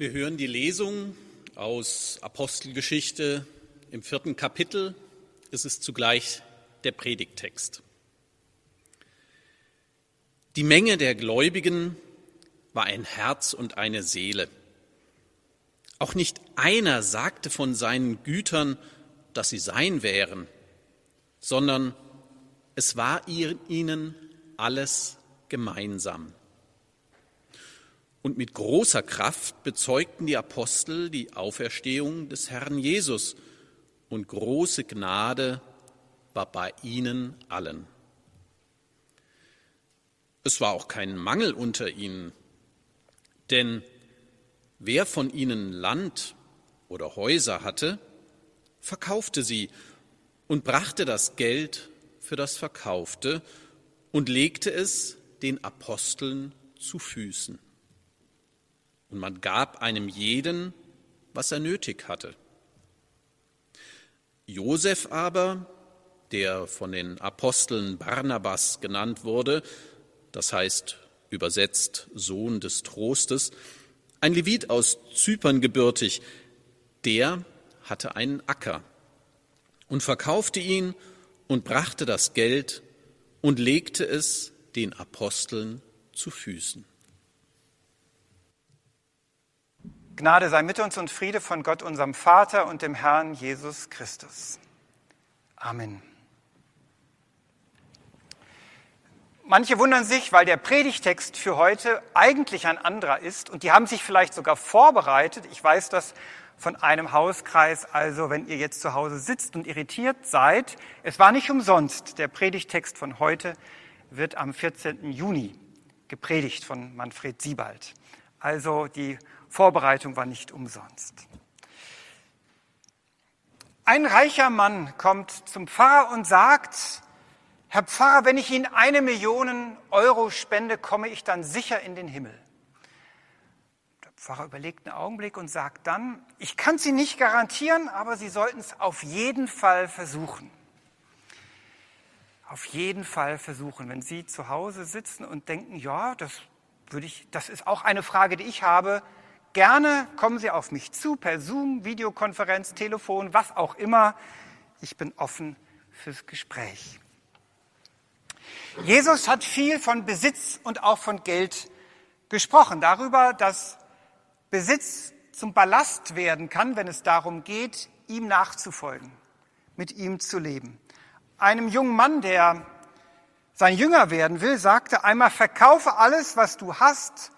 Wir hören die Lesung aus Apostelgeschichte im vierten Kapitel. Es ist zugleich der Predigttext. Die Menge der Gläubigen war ein Herz und eine Seele. Auch nicht einer sagte von seinen Gütern, dass sie sein wären, sondern es war ihnen alles gemeinsam. Und mit großer Kraft bezeugten die Apostel die Auferstehung des Herrn Jesus, und große Gnade war bei ihnen allen. Es war auch kein Mangel unter ihnen, denn wer von ihnen Land oder Häuser hatte, verkaufte sie und brachte das Geld für das Verkaufte und legte es den Aposteln zu Füßen und man gab einem jeden, was er nötig hatte. Josef aber, der von den Aposteln Barnabas genannt wurde, das heißt übersetzt Sohn des Trostes, ein Levit aus Zypern gebürtig, der hatte einen Acker und verkaufte ihn und brachte das Geld und legte es den Aposteln zu Füßen. Gnade sei mit uns und Friede von Gott, unserem Vater und dem Herrn Jesus Christus. Amen. Manche wundern sich, weil der Predigtext für heute eigentlich ein anderer ist und die haben sich vielleicht sogar vorbereitet. Ich weiß das von einem Hauskreis, also wenn ihr jetzt zu Hause sitzt und irritiert seid, es war nicht umsonst. Der Predigtext von heute wird am 14. Juni gepredigt von Manfred Siebald. Also die Vorbereitung war nicht umsonst. Ein reicher Mann kommt zum Pfarrer und sagt, Herr Pfarrer, wenn ich Ihnen eine Million Euro spende, komme ich dann sicher in den Himmel. Der Pfarrer überlegt einen Augenblick und sagt dann, ich kann Ihnen nicht garantieren, aber Sie sollten es auf jeden Fall versuchen. Auf jeden Fall versuchen. Wenn Sie zu Hause sitzen und denken, ja, das würde ich, das ist auch eine Frage, die ich habe, Gerne kommen Sie auf mich zu per Zoom, Videokonferenz, Telefon, was auch immer. Ich bin offen fürs Gespräch. Jesus hat viel von Besitz und auch von Geld gesprochen, darüber, dass Besitz zum Ballast werden kann, wenn es darum geht, ihm nachzufolgen, mit ihm zu leben. Einem jungen Mann, der sein Jünger werden will, sagte einmal, verkaufe alles, was du hast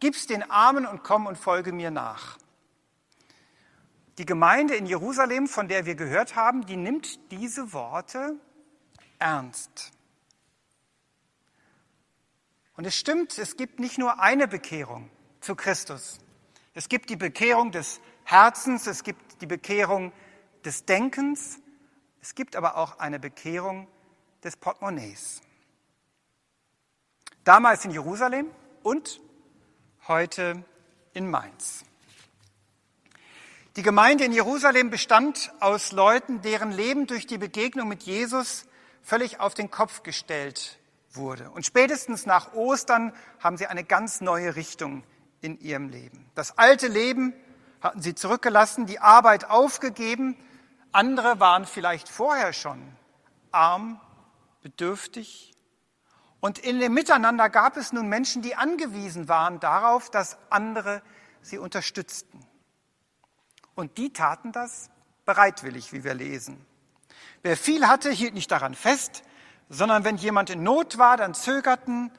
Gib's den Armen und komm und folge mir nach. Die Gemeinde in Jerusalem, von der wir gehört haben, die nimmt diese Worte ernst. Und es stimmt, es gibt nicht nur eine Bekehrung zu Christus. Es gibt die Bekehrung des Herzens, es gibt die Bekehrung des Denkens, es gibt aber auch eine Bekehrung des Portemonnaies. Damals in Jerusalem und heute in Mainz. Die Gemeinde in Jerusalem bestand aus Leuten, deren Leben durch die Begegnung mit Jesus völlig auf den Kopf gestellt wurde. Und spätestens nach Ostern haben sie eine ganz neue Richtung in ihrem Leben. Das alte Leben hatten sie zurückgelassen, die Arbeit aufgegeben. Andere waren vielleicht vorher schon arm, bedürftig, und in dem Miteinander gab es nun Menschen, die angewiesen waren darauf, dass andere sie unterstützten. Und die taten das bereitwillig, wie wir lesen. Wer viel hatte, hielt nicht daran fest, sondern wenn jemand in Not war, dann zögerten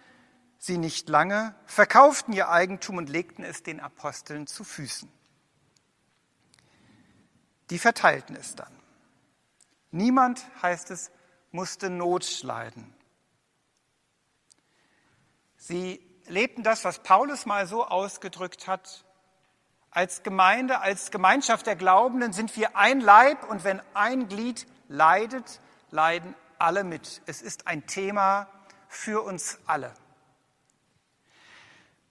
sie nicht lange, verkauften ihr Eigentum und legten es den Aposteln zu Füßen. Die verteilten es dann. Niemand, heißt es, musste Not leiden. Sie lebten das, was Paulus mal so ausgedrückt hat. Als Gemeinde, als Gemeinschaft der Glaubenden sind wir ein Leib und wenn ein Glied leidet, leiden alle mit. Es ist ein Thema für uns alle.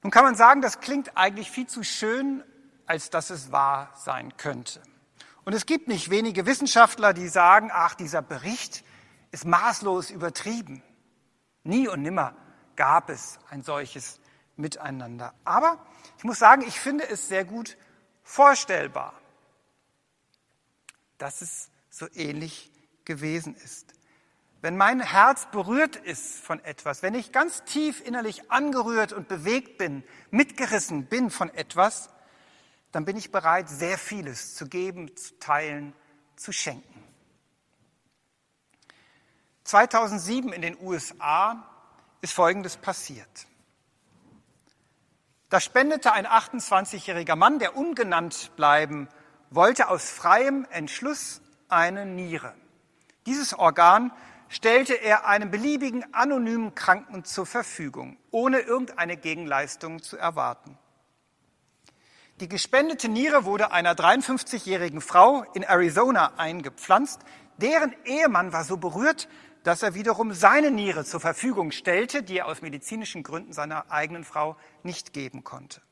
Nun kann man sagen, das klingt eigentlich viel zu schön, als dass es wahr sein könnte. Und es gibt nicht wenige Wissenschaftler, die sagen, ach, dieser Bericht ist maßlos übertrieben. Nie und nimmer gab es ein solches Miteinander. Aber Ich muss sagen, ich finde es sehr gut vorstellbar, dass es so ähnlich gewesen ist. Wenn mein Herz berührt ist von etwas, wenn ich ganz tief innerlich angerührt und bewegt bin, mitgerissen bin von etwas, dann bin ich bereit, sehr vieles zu geben, zu teilen, zu schenken. 2007 in den USA ist Folgendes passiert. Da spendete ein 28-jähriger Mann, der ungenannt bleiben wollte, aus freiem Entschluss eine Niere. Dieses Organ stellte er einem beliebigen anonymen Kranken zur Verfügung, ohne irgendeine Gegenleistung zu erwarten. Die gespendete Niere wurde einer 53-jährigen Frau in Arizona eingepflanzt. Deren Ehemann war so berührt, dass er wiederum seine Niere zur Verfügung stellte, die er aus medizinischen Gründen seiner eigenen Frau nicht geben konnte.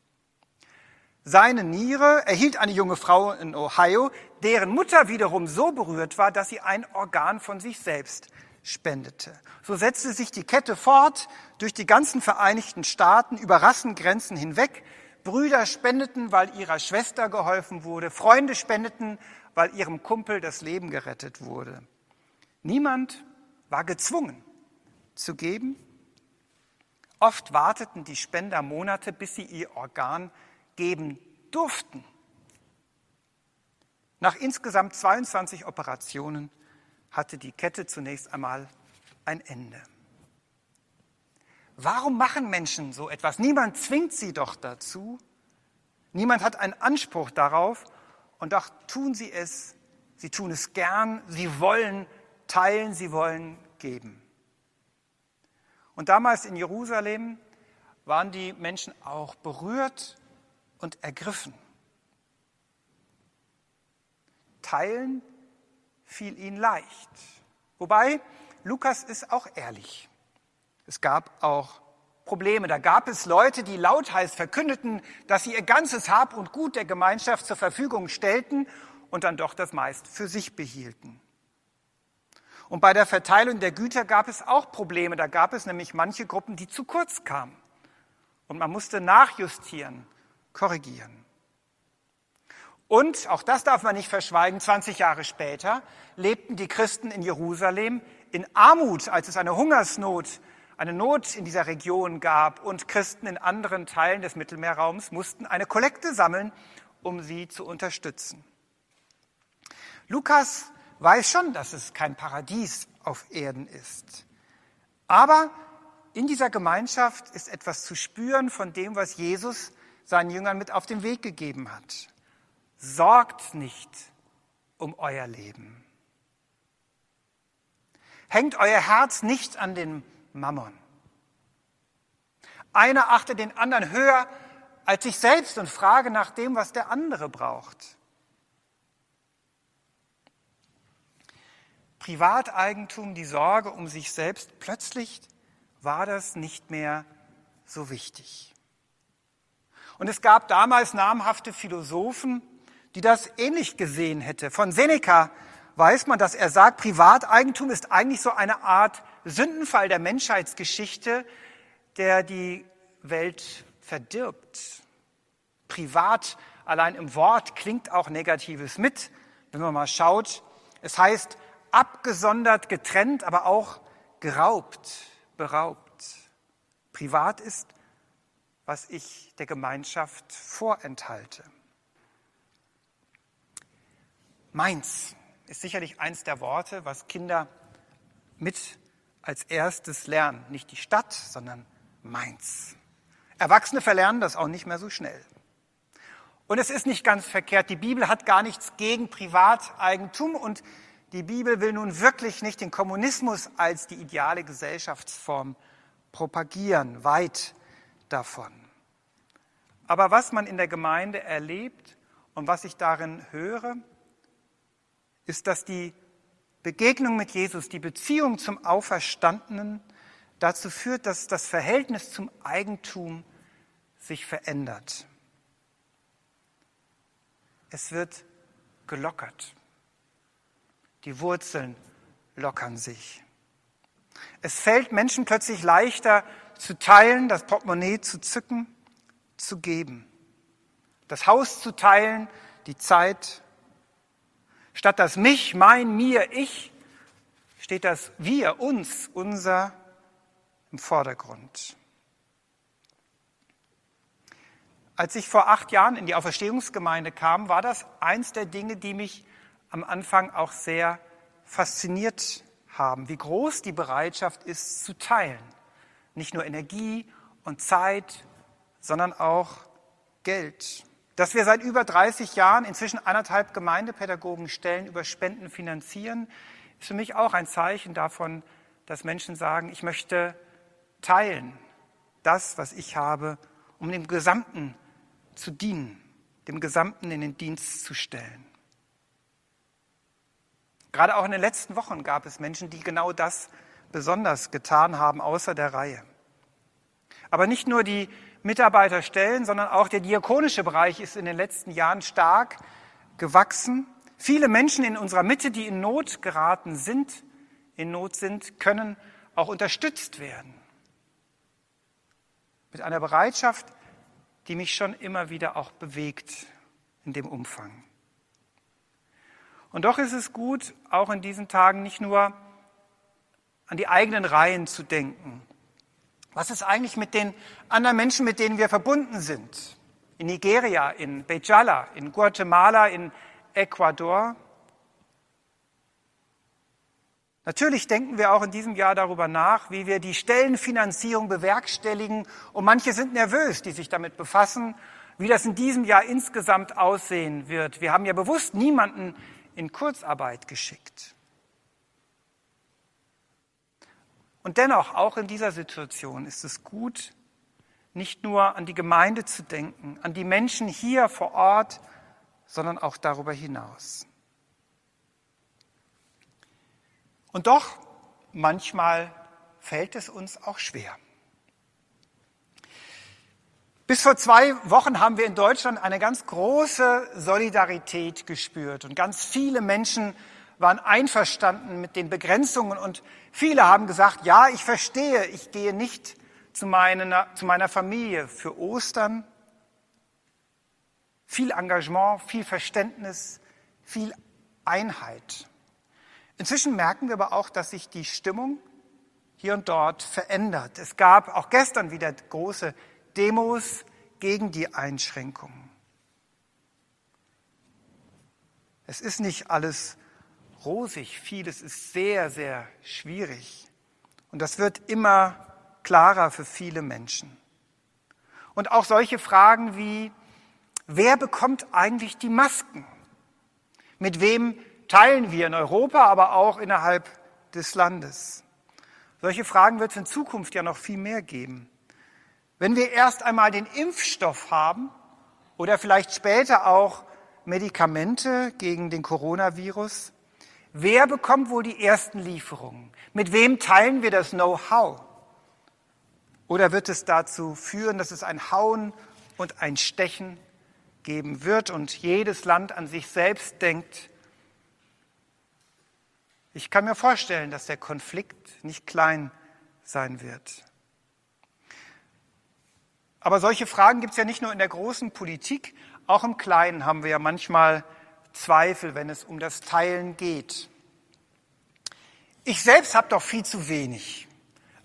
Seine Niere erhielt eine junge Frau in Ohio, deren Mutter wiederum so berührt war, dass sie ein Organ von sich selbst spendete. So setzte sich die Kette fort durch die ganzen Vereinigten Staaten über Rassengrenzen hinweg. Brüder spendeten, weil ihrer Schwester geholfen wurde. Freunde spendeten, weil ihrem Kumpel das Leben gerettet wurde. Niemand war gezwungen zu geben. Oft warteten die Spender Monate, bis sie ihr Organ geben durften. Nach insgesamt 22 Operationen hatte die Kette zunächst einmal ein Ende. Warum machen Menschen so etwas? Niemand zwingt sie doch dazu. Niemand hat einen Anspruch darauf und doch tun sie es. Sie tun es gern. Sie wollen teilen, sie wollen geben. Und damals in Jerusalem waren die Menschen auch berührt und ergriffen. Teilen fiel ihnen leicht. Wobei, Lukas ist auch ehrlich. Es gab auch Probleme. Da gab es Leute, die lautheiß verkündeten, dass sie ihr ganzes Hab und Gut der Gemeinschaft zur Verfügung stellten und dann doch das meist für sich behielten. Und bei der Verteilung der Güter gab es auch Probleme. Da gab es nämlich manche Gruppen, die zu kurz kamen. Und man musste nachjustieren, korrigieren. Und, auch das darf man nicht verschweigen, 20 Jahre später lebten die Christen in Jerusalem in Armut, als es eine Hungersnot, eine Not in dieser Region gab und Christen in anderen Teilen des Mittelmeerraums mussten eine Kollekte sammeln, um sie zu unterstützen. Lukas weiß schon, dass es kein Paradies auf Erden ist. Aber in dieser Gemeinschaft ist etwas zu spüren von dem, was Jesus seinen Jüngern mit auf den Weg gegeben hat. Sorgt nicht um euer Leben. Hängt euer Herz nicht an den Mammon. Einer achte den anderen höher als sich selbst und frage nach dem, was der andere braucht. Privateigentum, die Sorge um sich selbst, plötzlich war das nicht mehr so wichtig. Und es gab damals namhafte Philosophen, die das ähnlich gesehen hätte. Von Seneca weiß man, dass er sagt, Privateigentum ist eigentlich so eine Art Sündenfall der Menschheitsgeschichte, der die Welt verdirbt. Privat allein im Wort klingt auch Negatives mit, wenn man mal schaut. Es heißt abgesondert, getrennt, aber auch geraubt, beraubt. Privat ist, was ich der Gemeinschaft vorenthalte. Meins ist sicherlich eins der Worte, was Kinder mit als erstes lernen. Nicht die Stadt, sondern meins. Erwachsene verlernen das auch nicht mehr so schnell. Und es ist nicht ganz verkehrt. Die Bibel hat gar nichts gegen Privateigentum und die Bibel will nun wirklich nicht den Kommunismus als die ideale Gesellschaftsform propagieren, weit davon. Aber was man in der Gemeinde erlebt und was ich darin höre, ist, dass die Begegnung mit Jesus, die Beziehung zum Auferstandenen dazu führt, dass das Verhältnis zum Eigentum sich verändert. Es wird gelockert. Die Wurzeln lockern sich. Es fällt Menschen plötzlich leichter zu teilen, das Portemonnaie zu zücken, zu geben. das Haus zu teilen, die Zeit. Statt das mich, mein, mir, ich, steht das wir, uns, unser im Vordergrund. Als ich vor acht Jahren in die Auferstehungsgemeinde kam, war das eins der Dinge, die mich am Anfang auch sehr fasziniert haben, wie groß die Bereitschaft ist zu teilen. Nicht nur Energie und Zeit, sondern auch Geld. Dass wir seit über 30 Jahren inzwischen anderthalb Gemeindepädagogenstellen über Spenden finanzieren, ist für mich auch ein Zeichen davon, dass Menschen sagen, ich möchte teilen das, was ich habe, um dem Gesamten zu dienen, dem Gesamten in den Dienst zu stellen. Gerade auch in den letzten Wochen gab es Menschen, die genau das besonders getan haben, außer der Reihe. Aber nicht nur die Mitarbeiterstellen, sondern auch der diakonische Bereich ist in den letzten Jahren stark gewachsen. Viele Menschen in unserer Mitte, die in Not geraten sind, in Not sind, können auch unterstützt werden. Mit einer Bereitschaft, die mich schon immer wieder auch bewegt in dem Umfang. Und doch ist es gut, auch in diesen Tagen nicht nur an die eigenen Reihen zu denken. Was ist eigentlich mit den anderen Menschen, mit denen wir verbunden sind? In Nigeria, in Bejala, in Guatemala, in Ecuador? Natürlich denken wir auch in diesem Jahr darüber nach, wie wir die Stellenfinanzierung bewerkstelligen. Und manche sind nervös, die sich damit befassen, wie das in diesem Jahr insgesamt aussehen wird. Wir haben ja bewusst niemanden in Kurzarbeit geschickt. Und dennoch, auch in dieser Situation ist es gut, nicht nur an die Gemeinde zu denken, an die Menschen hier vor Ort, sondern auch darüber hinaus. Und doch, manchmal fällt es uns auch schwer. Bis vor zwei Wochen haben wir in Deutschland eine ganz große Solidarität gespürt und ganz viele Menschen waren einverstanden mit den Begrenzungen und viele haben gesagt, ja, ich verstehe, ich gehe nicht zu meiner, zu meiner Familie für Ostern. Viel Engagement, viel Verständnis, viel Einheit. Inzwischen merken wir aber auch, dass sich die Stimmung hier und dort verändert. Es gab auch gestern wieder große Demos gegen die Einschränkungen. Es ist nicht alles rosig, vieles ist sehr, sehr schwierig. Und das wird immer klarer für viele Menschen. Und auch solche Fragen wie, wer bekommt eigentlich die Masken? Mit wem teilen wir in Europa, aber auch innerhalb des Landes? Solche Fragen wird es in Zukunft ja noch viel mehr geben. Wenn wir erst einmal den Impfstoff haben oder vielleicht später auch Medikamente gegen den Coronavirus, wer bekommt wohl die ersten Lieferungen? Mit wem teilen wir das Know-how? Oder wird es dazu führen, dass es ein Hauen und ein Stechen geben wird und jedes Land an sich selbst denkt? Ich kann mir vorstellen, dass der Konflikt nicht klein sein wird. Aber solche Fragen gibt es ja nicht nur in der großen Politik, auch im Kleinen haben wir ja manchmal Zweifel, wenn es um das Teilen geht. Ich selbst habe doch viel zu wenig.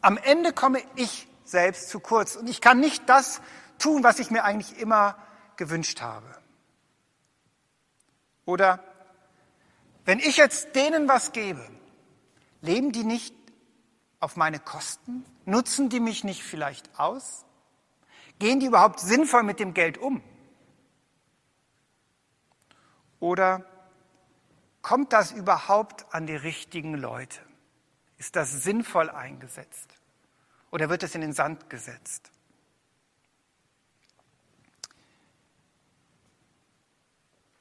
Am Ende komme ich selbst zu kurz und ich kann nicht das tun, was ich mir eigentlich immer gewünscht habe. Oder wenn ich jetzt denen was gebe, leben die nicht auf meine Kosten? Nutzen die mich nicht vielleicht aus? Gehen die überhaupt sinnvoll mit dem Geld um? Oder kommt das überhaupt an die richtigen Leute? Ist das sinnvoll eingesetzt? Oder wird es in den Sand gesetzt?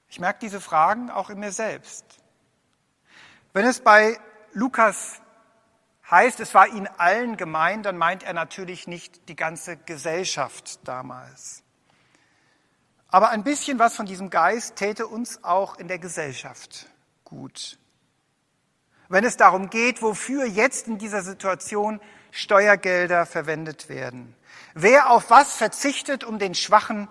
Ich merke diese Fragen auch in mir selbst. Wenn es bei Lukas heißt, es war ihnen allen gemein, dann meint er natürlich nicht die ganze Gesellschaft damals. Aber ein bisschen was von diesem Geist täte uns auch in der Gesellschaft gut. Wenn es darum geht, wofür jetzt in dieser Situation Steuergelder verwendet werden. Wer auf was verzichtet, um den Schwachen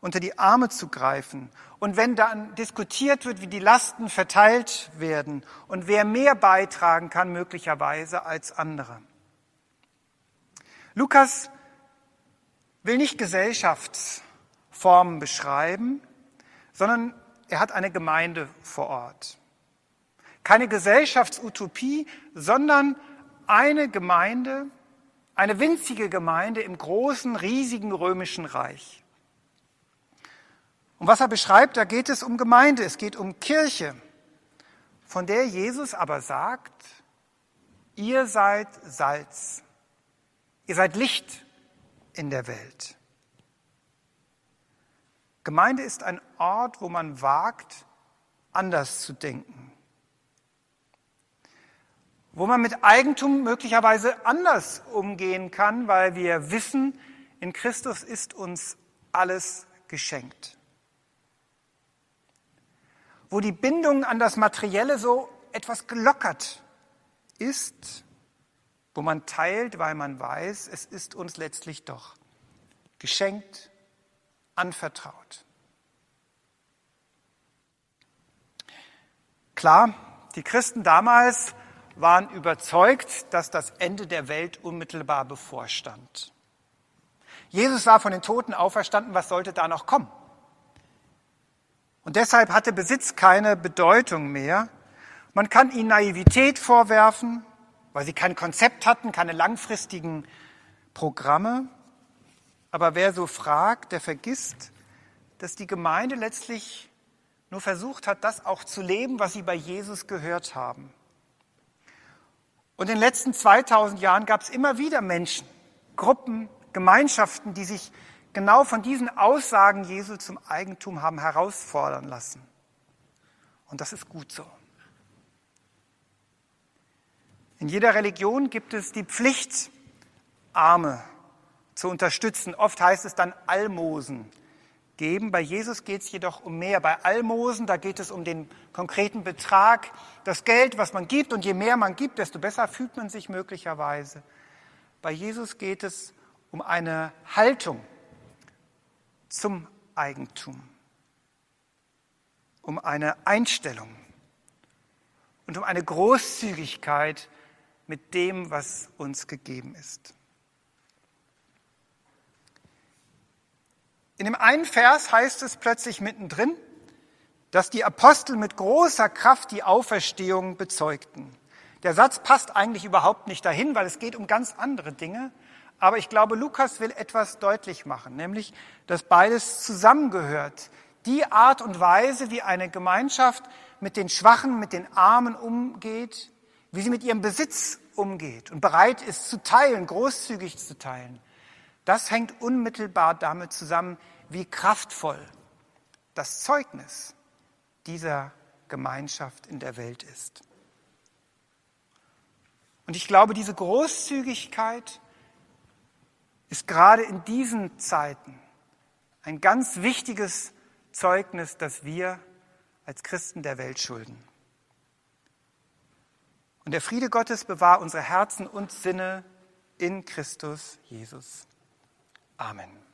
unter die Arme zu greifen. Und wenn dann diskutiert wird, wie die Lasten verteilt werden und wer mehr beitragen kann möglicherweise als andere. Lukas will nicht Gesellschaftsformen beschreiben, sondern er hat eine Gemeinde vor Ort. Keine Gesellschaftsutopie, sondern eine Gemeinde, eine winzige Gemeinde im großen, riesigen römischen Reich. Und was er beschreibt, da geht es um Gemeinde, es geht um Kirche, von der Jesus aber sagt, ihr seid Salz, ihr seid Licht in der Welt. Gemeinde ist ein Ort, wo man wagt, anders zu denken. Wo man mit Eigentum möglicherweise anders umgehen kann, weil wir wissen, in Christus ist uns alles geschenkt. Wo die Bindung an das Materielle so etwas gelockert ist, wo man teilt, weil man weiß, es ist uns letztlich doch geschenkt anvertraut. Klar, die Christen damals waren überzeugt, dass das Ende der Welt unmittelbar bevorstand. Jesus war von den Toten auferstanden, was sollte da noch kommen? Und deshalb hatte Besitz keine Bedeutung mehr. Man kann ihnen Naivität vorwerfen, weil sie kein Konzept hatten, keine langfristigen Programme. Aber wer so fragt, der vergisst, dass die Gemeinde letztlich nur versucht hat, das auch zu leben, was sie bei Jesus gehört haben. Und in den letzten 2000 Jahren gab es immer wieder Menschen, Gruppen, Gemeinschaften, die sich genau von diesen Aussagen Jesu zum Eigentum haben herausfordern lassen. Und das ist gut so. In jeder Religion gibt es die Pflicht, Arme zu unterstützen. Oft heißt es dann Almosen geben. Bei Jesus geht es jedoch um mehr. Bei Almosen, da geht es um den konkreten Betrag, das Geld, was man gibt. Und je mehr man gibt, desto besser fühlt man sich möglicherweise. Bei Jesus geht es um eine Haltung zum Eigentum, um eine Einstellung und um eine Großzügigkeit mit dem, was uns gegeben ist. In dem einen Vers heißt es plötzlich mittendrin, dass die Apostel mit großer Kraft die Auferstehung bezeugten. Der Satz passt eigentlich überhaupt nicht dahin, weil es geht um ganz andere Dinge. Aber ich glaube, Lukas will etwas deutlich machen, nämlich, dass beides zusammengehört. Die Art und Weise, wie eine Gemeinschaft mit den Schwachen, mit den Armen umgeht, wie sie mit ihrem Besitz umgeht und bereit ist zu teilen, großzügig zu teilen, das hängt unmittelbar damit zusammen, wie kraftvoll das Zeugnis dieser Gemeinschaft in der Welt ist. Und ich glaube, diese Großzügigkeit ist gerade in diesen Zeiten ein ganz wichtiges Zeugnis, das wir als Christen der Welt schulden. Und der Friede Gottes bewahrt unsere Herzen und Sinne in Christus Jesus. Amen.